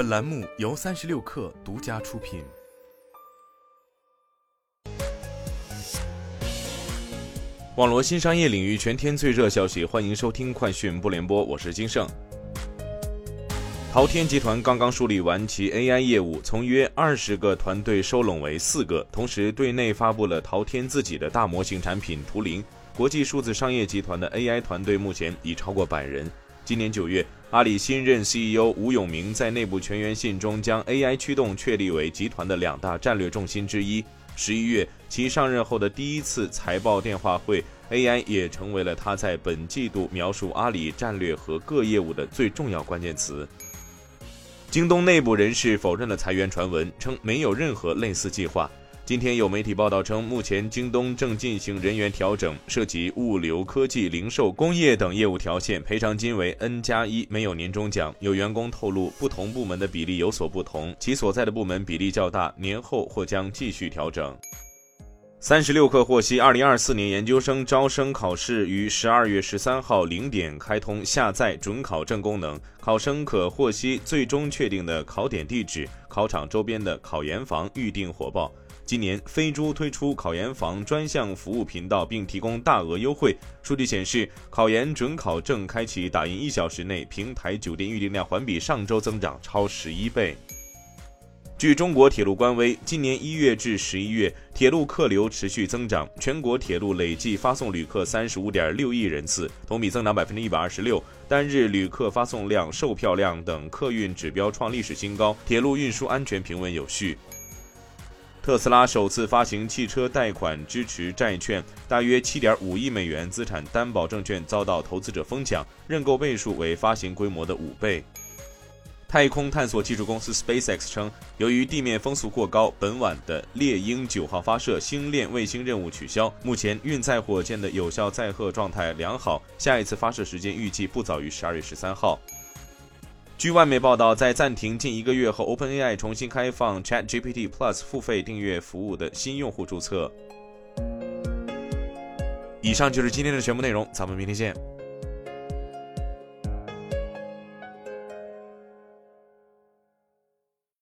本栏目由三十六氪独家出品。网络新商业领域全天最热消息，欢迎收听快讯不联播，我是金盛。淘天集团刚刚梳理完其 AI 业务，从约二十个团队收拢为四个，同时对内发布了淘天自己的大模型产品图灵。国际数字商业集团的 AI 团队目前已超过百人。今年九月，阿里新任 CEO 吴永明在内部全员信中将 AI 驱动确立为集团的两大战略重心之一。十一月，其上任后的第一次财报电话会，AI 也成为了他在本季度描述阿里战略和各业务的最重要关键词。京东内部人士否认了裁员传闻，称没有任何类似计划。今天有媒体报道称，目前京东正进行人员调整，涉及物流、科技、零售、工业等业务条线，赔偿金为 N 加一，没有年终奖。有员工透露，不同部门的比例有所不同，其所在的部门比例较大，年后或将继续调整。三十六氪获悉，二零二四年研究生招生考试于十二月十三号零点开通下载准考证功能，考生可获悉最终确定的考点地址、考场周边的考研房预订火爆。今年飞猪推出考研房专项服务频道，并提供大额优惠。数据显示，考研准考证开启打印一小时内，平台酒店预订量环比上周增长超十一倍。据中国铁路官微，今年一月至十一月，铁路客流持续增长，全国铁路累计发送旅客三十五点六亿人次，同比增长百分之一百二十六，单日旅客发送量、售票量等客运指标创历史新高，铁路运输安全平稳有序。特斯拉首次发行汽车贷款支持债券，大约七点五亿美元资产担保证券遭到投资者疯抢，认购倍数为发行规模的五倍。太空探索技术公司 SpaceX 称，由于地面风速过高，本晚的猎鹰九号发射星链卫星任务取消。目前运载火箭的有效载荷状态良好，下一次发射时间预计不早于十二月十三号。据外媒报道，在暂停近一个月后，OpenAI 重新开放 ChatGPT Plus 付费订阅服务的新用户注册。以上就是今天的全部内容，咱们明天见。